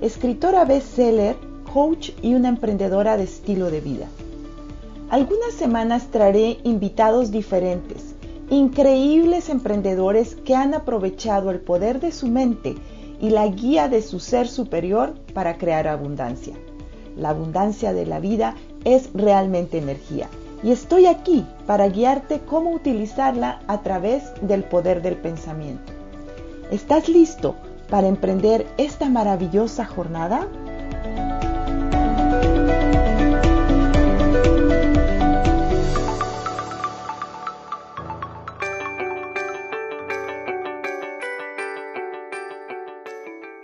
escritora bestseller, coach y una emprendedora de estilo de vida. Algunas semanas traeré invitados diferentes, increíbles emprendedores que han aprovechado el poder de su mente y la guía de su ser superior para crear abundancia. La abundancia de la vida es realmente energía y estoy aquí para guiarte cómo utilizarla a través del poder del pensamiento. ¿Estás listo para emprender esta maravillosa jornada?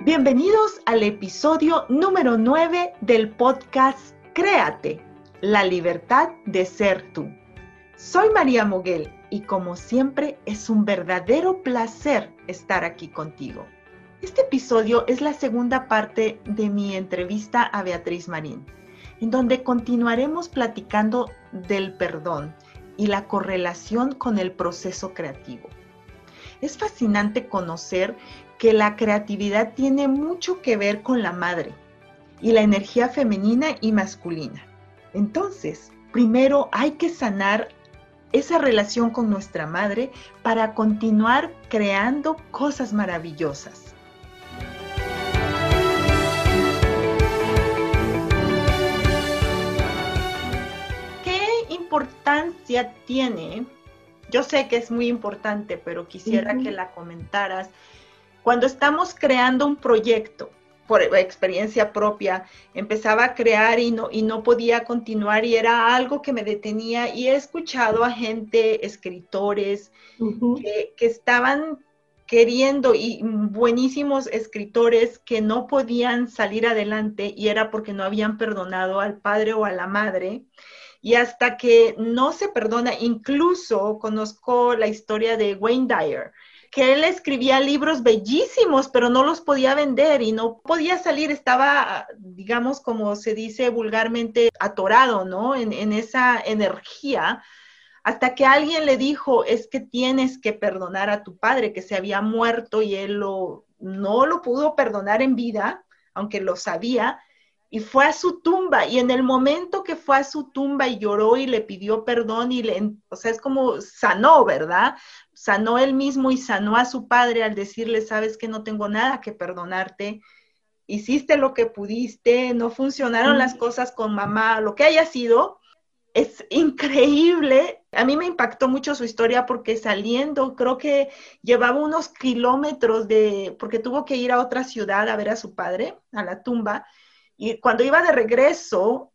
Bienvenidos al episodio número 9 del podcast Créate, la libertad de ser tú. Soy María Moguel y como siempre es un verdadero placer estar aquí contigo. Este episodio es la segunda parte de mi entrevista a Beatriz Marín, en donde continuaremos platicando del perdón y la correlación con el proceso creativo. Es fascinante conocer que la creatividad tiene mucho que ver con la madre y la energía femenina y masculina. Entonces, primero hay que sanar esa relación con nuestra madre para continuar creando cosas maravillosas. Importancia tiene? Yo sé que es muy importante, pero quisiera que la comentaras cuando estamos creando un proyecto, por experiencia propia, empezaba a crear y no, y no podía continuar y era algo que me detenía y he escuchado a gente, escritores, que, que estaban queriendo y buenísimos escritores que no podían salir adelante y era porque no habían perdonado al padre o a la madre. Y hasta que no se perdona, incluso conozco la historia de Wayne Dyer, que él escribía libros bellísimos, pero no los podía vender y no podía salir, estaba, digamos, como se dice vulgarmente, atorado, ¿no? En, esa energía, hasta que alguien le dijo, es que tienes que perdonar a tu padre, que se había muerto y él no lo pudo perdonar en vida, aunque lo sabía, y fue a su tumba y en el momento que fue a su tumba y lloró y le pidió perdón y le, o sea, es como sanó, ¿verdad? Sanó él mismo y sanó a su padre al decirle, sabes que no tengo nada que perdonarte, hiciste lo que pudiste, no funcionaron las cosas con mamá, lo que haya sido, es increíble. A mí me impactó mucho su historia porque saliendo, creo que llevaba unos kilómetros de, porque tuvo que ir a otra ciudad a ver a su padre, a la tumba, y cuando iba de regreso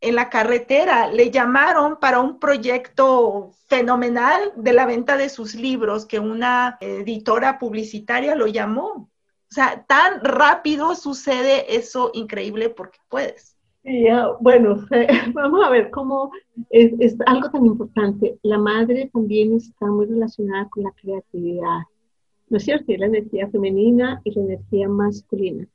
en la carretera, le llamaron para un proyecto fenomenal de la venta de sus libros que una editora publicitaria lo llamó. O sea, tan rápido sucede eso increíble porque puedes. bueno, vamos a ver cómo es, es, algo tan importante. La madre también está muy relacionada con la creatividad, ¿no es cierto? Y la energía femenina y la energía masculina.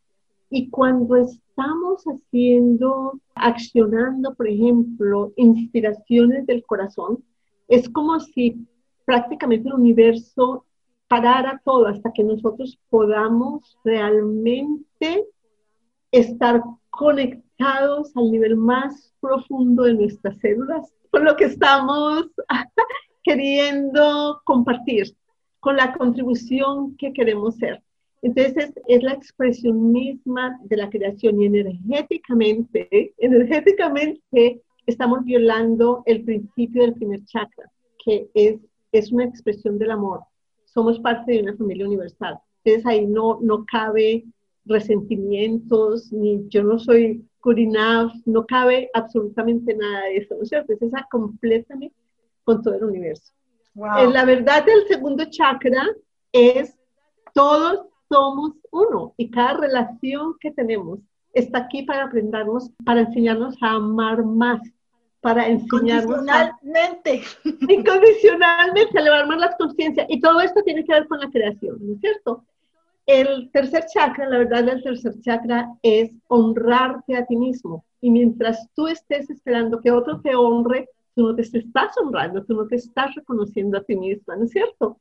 Y cuando estamos haciendo, accionando, por ejemplo, inspiraciones del corazón, es como si prácticamente el universo parara todo hasta que nosotros podamos realmente estar conectados al nivel más profundo de nuestras células con lo que estamos queriendo compartir, con la contribución que queremos ser. Entonces es la expresión misma de la creación y energéticamente, energéticamente estamos violando el principio del primer chakra, que es, es una expresión del amor. Somos parte de una familia universal. Entonces ahí no, no cabe resentimientos, ni yo no soy good enough, no cabe absolutamente nada de eso, ¿no es cierto? Es esa completamente con todo el universo. Wow. La verdad del segundo chakra es todos somos uno y cada relación que tenemos está aquí para aprendernos, para enseñarnos a amar más, para enseñarnos incondicionalmente, a, incondicionalmente, elevar más la conciencia. Y todo esto tiene que ver con la creación, ¿no es cierto? El tercer chakra, la verdad del tercer chakra es honrarte a ti mismo. Y mientras tú estés esperando que otro te honre, tú no te estás honrando, tú no te estás reconociendo a ti misma, ¿no es cierto?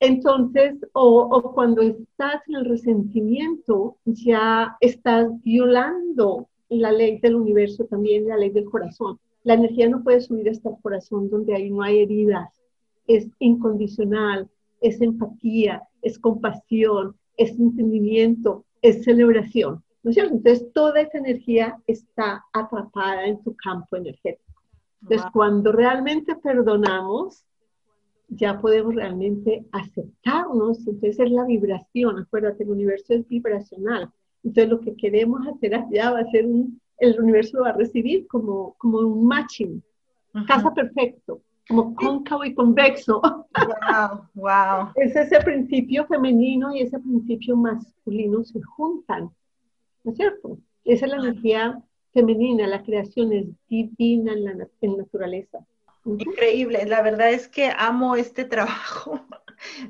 Entonces, o, o, cuando estás en el resentimiento, ya estás violando la ley del universo también, la ley del corazón. La energía no puede subir hasta el corazón donde ahí no hay heridas. Es incondicional, es empatía, es compasión, es entendimiento, es celebración. ¿No es cierto? Entonces, toda esa energía está atrapada en tu campo energético. Entonces, cuando realmente perdonamos, ya podemos realmente aceptarnos. Entonces, es la vibración. Acuérdate, el universo es vibracional. Entonces, lo que queremos hacer allá va a ser un, el universo lo va a recibir como, como un matching, casa perfecto, como cóncavo y convexo. Wow, wow. Es ese principio femenino y ese principio masculino se juntan, ¿no es cierto? Esa es la energía femenina, la creación es divina en la en naturaleza. Increíble, la verdad es que amo este trabajo.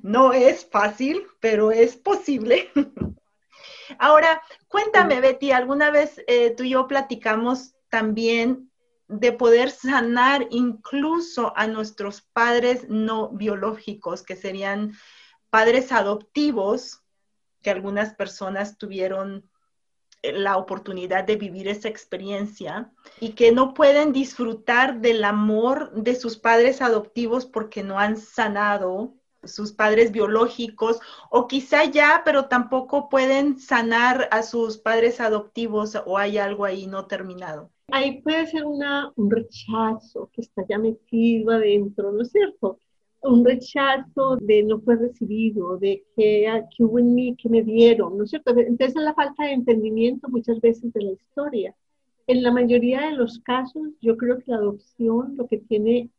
No es fácil, pero es posible. Ahora, cuéntame, Betty, alguna vez eh, tú y yo platicamos también de poder sanar incluso a nuestros padres no biológicos, que serían padres adoptivos, que algunas personas tuvieron la oportunidad de vivir esa experiencia y que no pueden disfrutar del amor de sus padres adoptivos porque no han sanado sus padres biológicos o quizá ya, pero tampoco pueden sanar a sus padres adoptivos o hay algo ahí no terminado. Ahí puede ser una, un rechazo que está ya metido adentro, ¿no es cierto? Un rechazo de no fue recibido, de que, que hubo en mí, que me dieron, ¿no es cierto? Entonces es la falta de entendimiento muchas veces de la historia. En la mayoría de los casos, yo creo que la adopción lo que tiene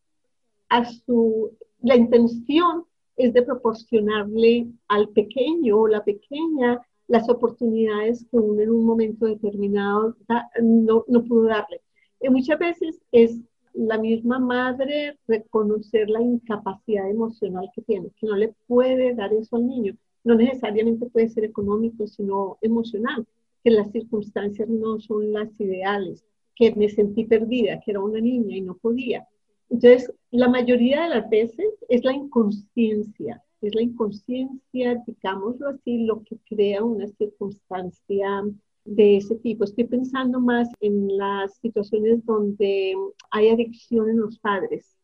a su, la intención es de proporcionarle al pequeño o la pequeña las oportunidades que uno en un momento determinado no, no pudo darle. Y muchas veces es la misma madre reconocer la incapacidad emocional que tiene, que no le puede dar eso al niño. No necesariamente puede ser económico, sino emocional, que las circunstancias no son las ideales, que me sentí perdida, que era una niña y no podía. Entonces, la mayoría de las veces es la inconsciencia, es la inconsciencia, digámoslo así, lo que crea una circunstancia de ese tipo. Estoy pensando más en las situaciones donde hay adicción en los padres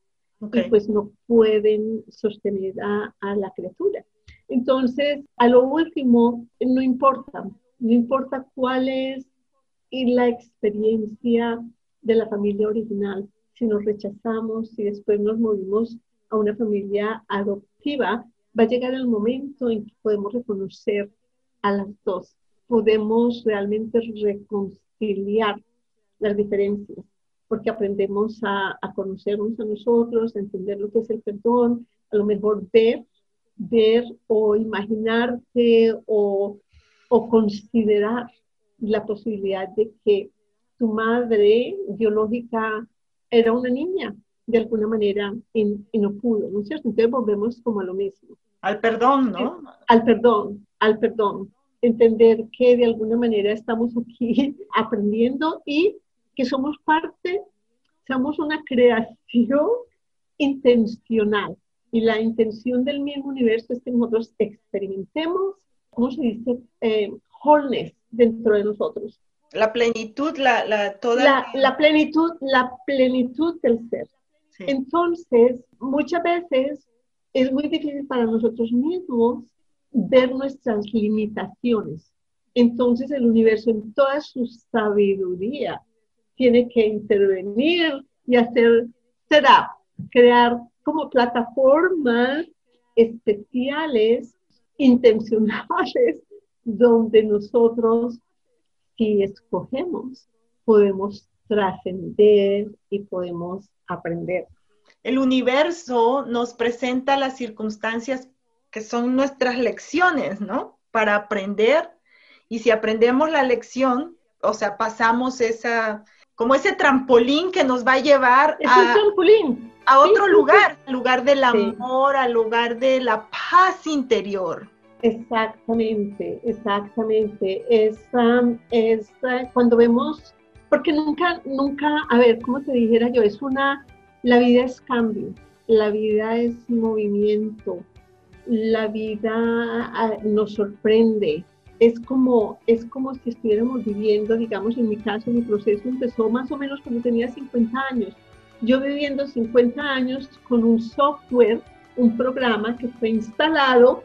y pues no pueden sostener a, a la criatura. Entonces, a lo último, no importa, no importa cuál es la experiencia de la familia original, si nos rechazamos, y después nos movimos a una familia adoptiva, va a llegar el momento en que podemos reconocer a las dos, podemos realmente reconciliar las diferencias, porque aprendemos a, a conocernos a nosotros, a entender lo que es el perdón, a lo mejor ver, ver o imaginarte o, o considerar la posibilidad de que tu madre biológica era una niña de alguna manera y, no pudo, ¿no es cierto? Entonces volvemos como a lo mismo. Al perdón, ¿no? Al perdón, al perdón. Entender que de alguna manera estamos aquí aprendiendo y que somos parte, somos una creación intencional. Y la intención del mismo universo es que nosotros experimentemos, ¿cómo se dice? Eh, wholeness dentro de nosotros. La plenitud, la, la toda. La, la, plenitud, la plenitud del ser. Entonces, muchas veces es muy difícil para nosotros mismos ver nuestras limitaciones. Entonces, el universo en toda su sabiduría tiene que intervenir y hacer será crear como plataformas especiales, intencionales, donde nosotros si escogemos, podemos trascender y podemos aprender. El universo nos presenta las circunstancias que son nuestras lecciones, ¿no? Para aprender. Y si aprendemos la lección, o sea, pasamos esa, como ese trampolín que nos va a llevar a, trampolín. a otro lugar, al lugar del amor, al lugar de la paz interior. Exactamente, exactamente. Es, es cuando vemos, porque nunca, nunca, a ver, ¿cómo te dijera yo? Es una, la vida es cambio, la vida es movimiento, la vida ah, nos sorprende. Es como, es como si estuviéramos viviendo, digamos, en mi caso, mi proceso empezó más o menos cuando tenía 50 años. Yo viviendo 50 años con un software, un programa que fue instalado.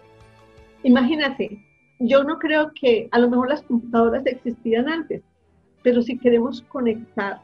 Imagínate, yo no creo que a lo mejor las computadoras existían antes, pero si queremos conectar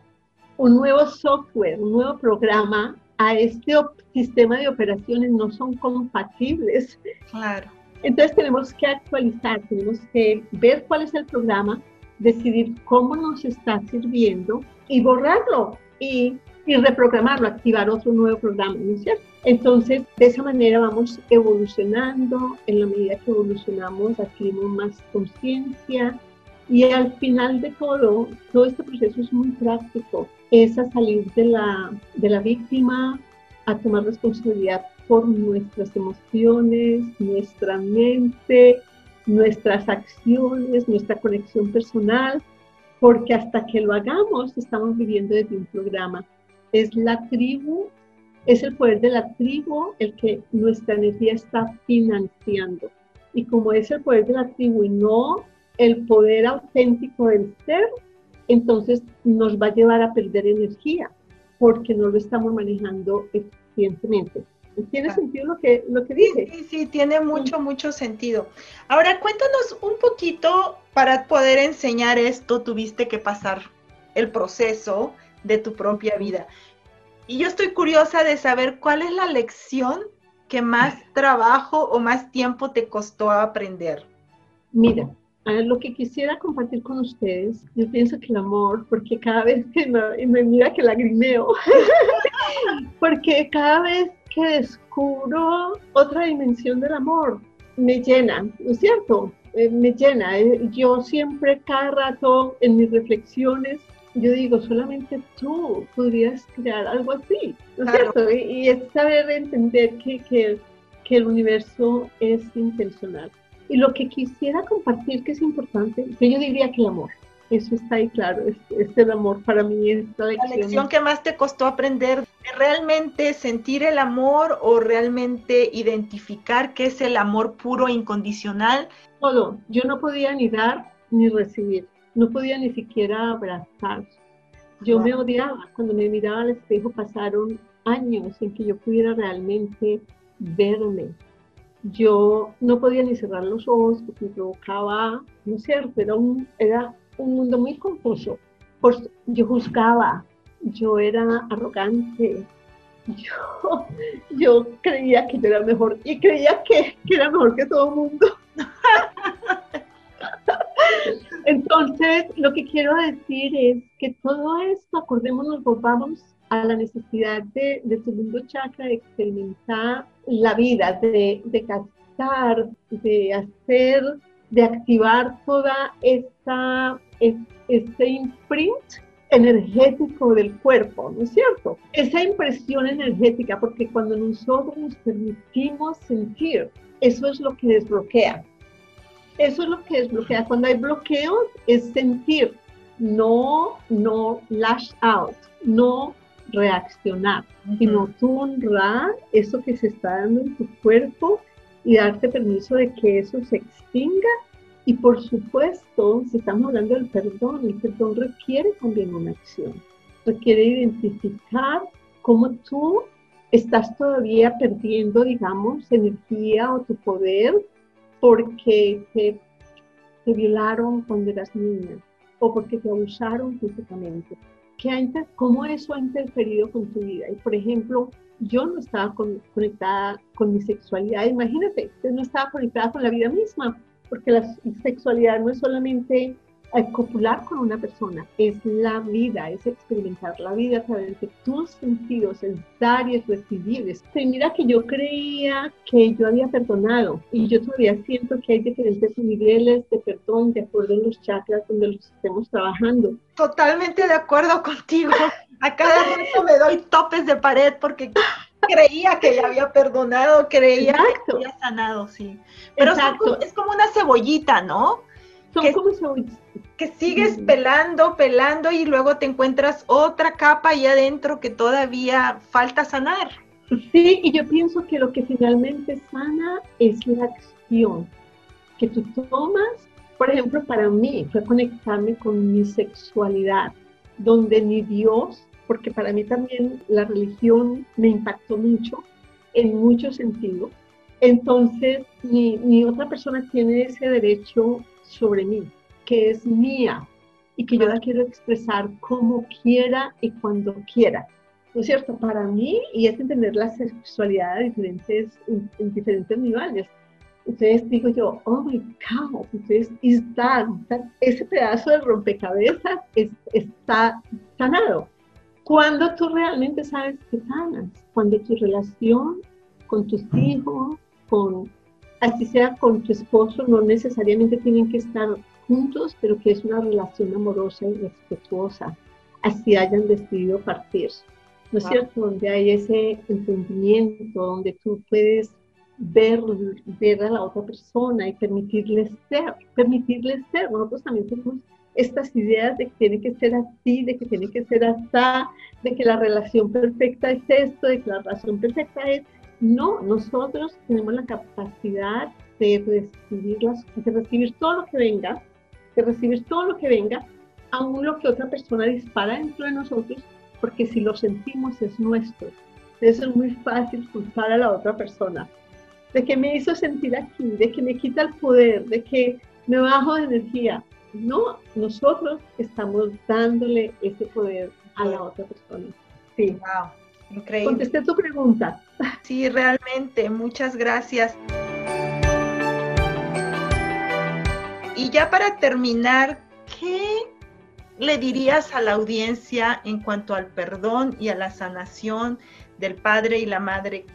un nuevo software, un nuevo programa a este sistema de operaciones no son compatibles. Claro. Entonces tenemos que actualizar, tenemos que ver cuál es el programa, decidir cómo nos está sirviendo y borrarlo y, y reprogramarlo, activar otro nuevo programa, ¿no es cierto? Entonces, de esa manera vamos evolucionando, en la medida que evolucionamos adquirimos más conciencia y al final de todo, todo este proceso es muy práctico es a salir de la, de la víctima, a tomar responsabilidad por nuestras emociones, nuestra mente, nuestras acciones, nuestra conexión personal, porque hasta que lo hagamos estamos viviendo desde un programa. Es la tribu, es el poder de la tribu el que nuestra energía está financiando. Y como es el poder de la tribu y no el poder auténtico del ser, entonces nos va a llevar a perder energía porque no lo estamos manejando eficientemente. ¿Tiene sentido lo que, lo que dice? Sí, sí, tiene mucho, mucho sentido. Ahora, cuéntanos un poquito, para poder enseñar esto, tuviste que pasar el proceso de tu propia vida. Y yo estoy curiosa de saber cuál es la lección que más trabajo o más tiempo te costó aprender. Mira, lo que quisiera compartir con ustedes, yo pienso que el amor, porque cada vez que me, mira que lagrimeo, porque cada vez que descubro otra dimensión del amor, me llena, ¿no es cierto? Eh, me llena. Eh, yo siempre, cada rato, en mis reflexiones, yo digo, solamente tú podrías crear algo así, ¿no es cierto? Y, es saber entender que, que, que el universo es intencional. Y lo que quisiera compartir que es importante, que yo diría que el amor, eso está ahí claro, es, el amor para mí. Lección. La lección que más te costó aprender, realmente sentir el amor o realmente identificar qué es el amor puro e incondicional. Todo, yo no podía ni dar ni recibir, no podía ni siquiera abrazar. Yo me odiaba, cuando me miraba al espejo pasaron años en que yo pudiera realmente verme, yo no podía ni cerrar los ojos porque me provocaba, no es cierto, era un, era un mundo muy confuso. yo juzgaba, yo era arrogante, yo, yo creía que yo era mejor y creía que, que era mejor que todo el mundo. Entonces, lo que quiero decir es que todo esto, acordémonos, volvamos a la necesidad de, del segundo chakra de experimentar la vida, de, de captar, de hacer, de activar toda esta, este imprint energético del cuerpo, ¿no es cierto? Esa impresión energética, porque cuando nosotros nos permitimos sentir, eso es lo que desbloquea. Eso es lo que desbloquea. Cuando hay bloqueos, es sentir, no, no lash out, no reaccionar, sino tú honrar eso que se está dando en tu cuerpo y darte permiso de que eso se extinga. Y por supuesto, si estamos hablando del perdón, el perdón requiere también una acción, requiere identificar cómo tú estás todavía perdiendo, digamos, energía o tu poder porque te, te violaron cuando eras niña o porque te abusaron físicamente cómo eso ha interferido con tu vida. Y por ejemplo, yo no estaba conectada con mi sexualidad. Imagínate, no estaba conectada con la vida misma, porque la sexualidad no es solamente copular con una persona es la vida, es experimentar la vida a través de tus sentidos, es dar y es recibir. Mira que yo creía que yo había perdonado y yo todavía siento que hay diferentes niveles de perdón de acuerdo a los chakras donde los estemos trabajando. Totalmente de acuerdo contigo. A cada rato me doy topes de pared porque creía que ya había perdonado, creía que había sanado, sí. Pero es como una cebollita, ¿no? Son como cebollitas que sigues pelando, pelando y luego te encuentras otra capa ahí adentro que todavía falta sanar. Sí, y yo pienso que lo que finalmente sana es la acción que tú tomas. Por ejemplo, para mí fue conectarme con mi sexualidad, donde ni Dios, porque para mí también la religión me impactó mucho, en muchos sentidos. Entonces, ni, ni otra persona tiene ese derecho sobre mí que es mía y que yo la quiero expresar como quiera y cuando quiera. ¿No es cierto? Para mí, y es entender la sexualidad de diferentes, en, diferentes niveles. Entonces digo yo, oh my God, entonces is that, ese pedazo de rompecabezas está sanado. Cuando tú realmente sabes que sanas, cuando tu relación con tus hijos, con, así sea con tu esposo, no necesariamente tienen que estar juntos, pero que es una relación amorosa y respetuosa, así hayan decidido partir. ¿No es cierto? Donde hay ese entendimiento, donde tú puedes ver, ver a la otra persona y permitirle ser, permitirle ser. Nosotros también tenemos estas ideas de que tiene que ser así, de que tiene que ser así, de que la relación perfecta es esto, de que la relación perfecta es... No, nosotros tenemos la capacidad de recibir, todo lo que venga de recibir todo lo que venga, aún lo que otra persona dispara dentro de nosotros, porque si lo sentimos es nuestro. Eso es muy fácil culpar a la otra persona. De que me hizo sentir aquí, de que me quita el poder, de que me bajo de energía. No, nosotros estamos dándole ese poder a la otra persona. Sí. Wow, increíble. Contesté tu pregunta. Sí, realmente, muchas gracias. Y ya para terminar, ¿qué le dirías a la audiencia en cuanto al perdón y a la sanación del padre y la madre?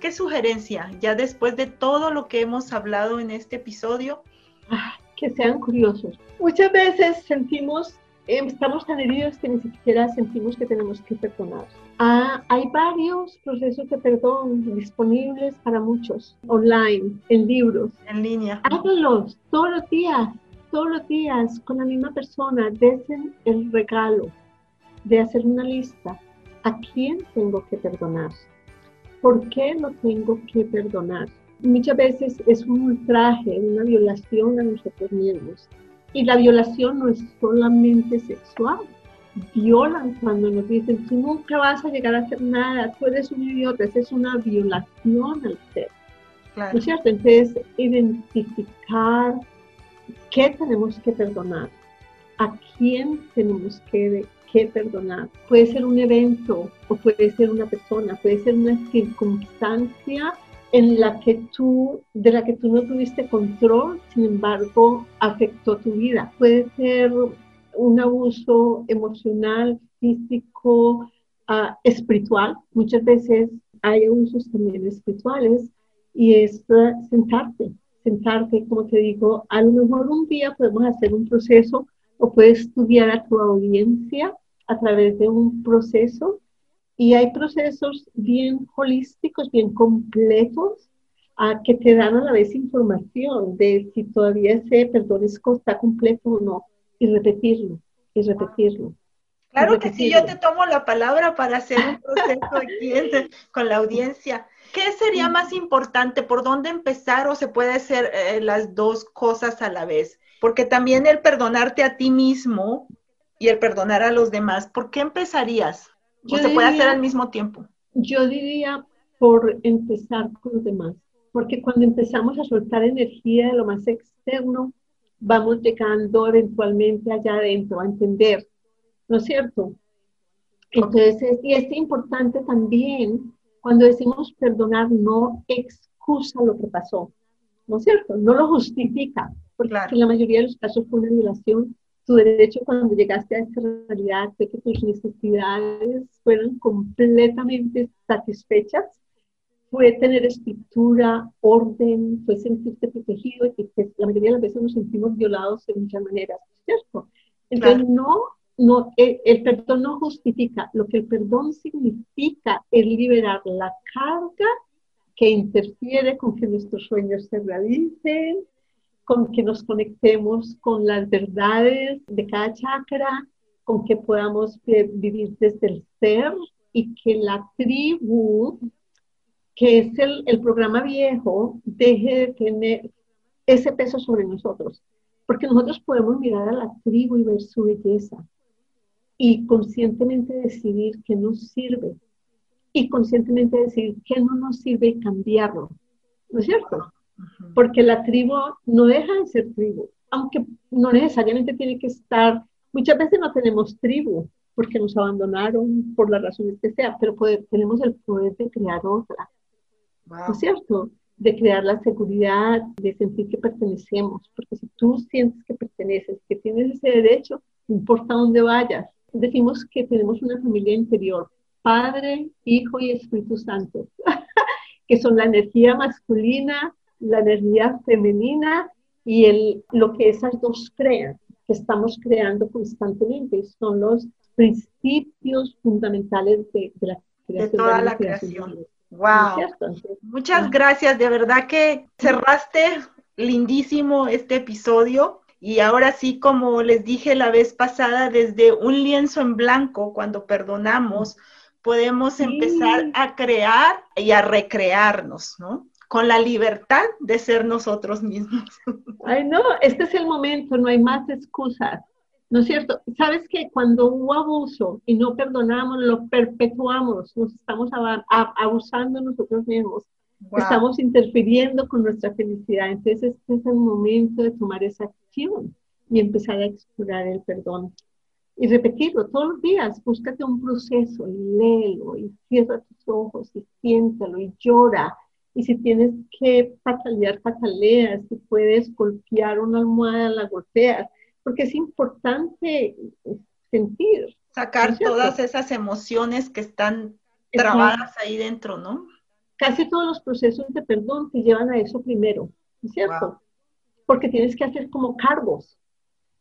¿Qué sugerencia, ya después de todo lo que hemos hablado en este episodio? Ah, que sean curiosos. Muchas veces sentimos, eh, estamos tan heridos que ni siquiera sentimos que tenemos que perdonar. Ah, hay varios procesos de perdón disponibles para muchos, online, en libros. En línea. Háganlos todos los días, todos los días, con la misma persona. Desen el regalo de hacer una lista. ¿A quién tengo que perdonar? ¿Por qué lo tengo que perdonar? Muchas veces es un ultraje, una violación a nosotros mismos. Y la violación no es solamente sexual, violan cuando nos dicen, tú nunca vas a llegar a hacer nada, tú eres un idiota, esa es una violación al ser. ¿No es cierto? Entonces, identificar qué tenemos que perdonar, a quién tenemos que, que perdonar. Puede ser un evento o puede ser una persona, puede ser una circunstancia en la que tú, de la que tú no tuviste control, sin embargo, afectó tu vida. Puede ser un abuso emocional, físico, ah, espiritual. Muchas veces hay abusos también espirituales y es ah, sentarte, sentarte, como te digo, a lo mejor un día podemos hacer un proceso o puedes estudiar a tu audiencia a través de un proceso y hay procesos bien holísticos, bien completos, ah, que te dan a la vez información de si todavía ese perdón está completo o no y repetirlo, y repetirlo. Claro que sí, yo te tomo la palabra para hacer un proceso aquí con la audiencia. ¿Qué sería más importante? ¿Por dónde empezar o se puede hacer eh, las dos cosas a la vez? Porque también el perdonarte a ti mismo y el perdonar a los demás, ¿por qué empezarías? ¿O se puede hacer al mismo tiempo? Yo diría por empezar con los demás, porque cuando empezamos a soltar energía de lo más externo, vamos llegando eventualmente allá adentro a entender, ¿no es cierto? Entonces, y es importante también, cuando decimos perdonar, no excusa lo que pasó, ¿no es cierto? No lo justifica, porque en la mayoría de los casos fue una violación tu derecho cuando llegaste a esta realidad de que tus necesidades fueron completamente satisfechas fue tener estructura, orden, fue sentirte protegido y que la mayoría de las veces nos sentimos violados de muchas maneras, ¿cierto? Entonces, no, no, el, el, perdón no justifica, lo que el perdón significa es liberar la carga que interfiere con que nuestros sueños se realicen, con que nos conectemos con las verdades de cada chakra, con que podamos vivir desde el ser y que la tribu, que es el, el programa viejo, deje de tener ese peso sobre nosotros. Porque nosotros podemos mirar a la tribu y ver su belleza y conscientemente decidir que nos sirve y conscientemente decidir que no nos sirve y cambiarlo. ¿No es cierto? porque la tribu no deja de ser tribu, aunque no necesariamente tiene que estar, muchas veces no tenemos tribu porque nos abandonaron por las razones que sea, pero tenemos el poder de crear otra, ¿no es cierto? De crear la seguridad, de sentir que pertenecemos, porque si tú sientes que perteneces, que tienes ese derecho, no importa dónde vayas. Decimos que tenemos una familia interior, Padre, Hijo y Espíritu Santo, que son la energía masculina la energía femenina y el, lo que esas dos crean, que estamos creando constantemente. Son los principios fundamentales de, la creación. De toda la, creación. Wow. Muchas gracias. De verdad que cerraste lindísimo este episodio. Y ahora sí, como les dije la vez pasada, desde un lienzo en blanco, cuando perdonamos, podemos empezar a crear y a recrearnos, ¿no? con la libertad de ser nosotros mismos. Ay, no, este es el momento, no hay más excusas. ¿No es cierto? Sabes que cuando hubo abuso y no perdonamos, lo perpetuamos, nos estamos abusando nosotros mismos, estamos interfiriendo con nuestra felicidad. Entonces, este es el momento de tomar esa acción y empezar a explorar el perdón. Y repetirlo todos los días, búscate un proceso y léelo y cierra tus ojos y siéntalo y llora y si tienes que patalear, pataleas. Si puedes golpear una almohada, la golpeas. Porque es importante sentir. Sacar todas esas emociones que están trabadas ahí dentro, ¿no? Casi todos los procesos de perdón te llevan a eso primero, ¿es cierto? Porque tienes que hacer como cargos.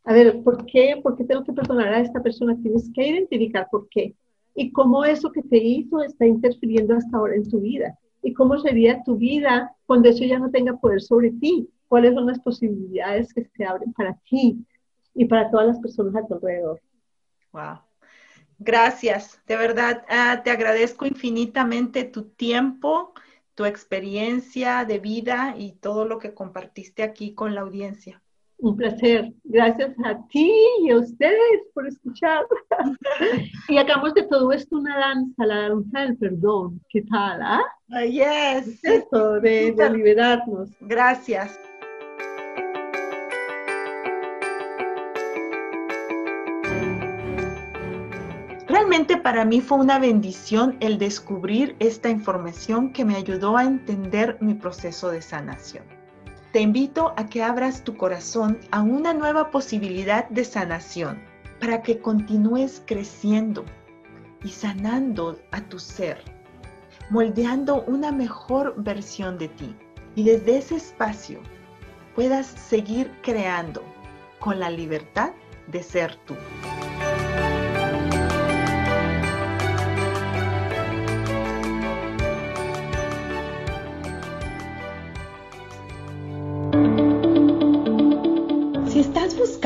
A ver, ¿por qué? ¿Por qué tengo que perdonar a esta persona? Tienes que identificar por qué. Y cómo eso que te hizo está interfiriendo hasta ahora en tu vida y cómo sería tu vida cuando eso ya no tenga poder sobre ti. ¿Cuáles son las posibilidades que se abren para ti y para todas las personas a tu alrededor? Wow. Gracias, de verdad, ah, te agradezco infinitamente tu tiempo, tu experiencia de vida y todo lo que compartiste aquí con la audiencia. Un placer. Gracias a ti y a ustedes por escuchar. y hagamos de todo esto una danza, la danza del perdón. ¿Qué tal? Ah? ah yes. Eso, de, de liberarnos. Gracias. Realmente para mí fue una bendición el descubrir esta información que me ayudó a entender mi proceso de sanación. Te invito a que abras tu corazón a una nueva posibilidad de sanación para que continúes creciendo y sanando a tu ser, moldeando una mejor versión de ti y desde ese espacio puedas seguir creando con la libertad de ser tú.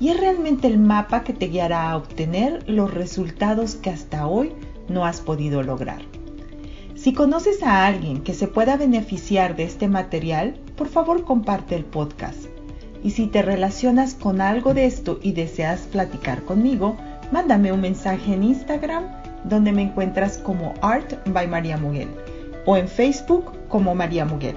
y es realmente el mapa que te guiará a obtener los resultados que hasta hoy no has podido lograr. Si conoces a alguien que se pueda beneficiar de este material, por favor comparte el podcast. Y si te relacionas con algo de esto y deseas platicar conmigo, mándame un mensaje en Instagram donde me encuentras como Art by María Muguel o en Facebook como María Muguel.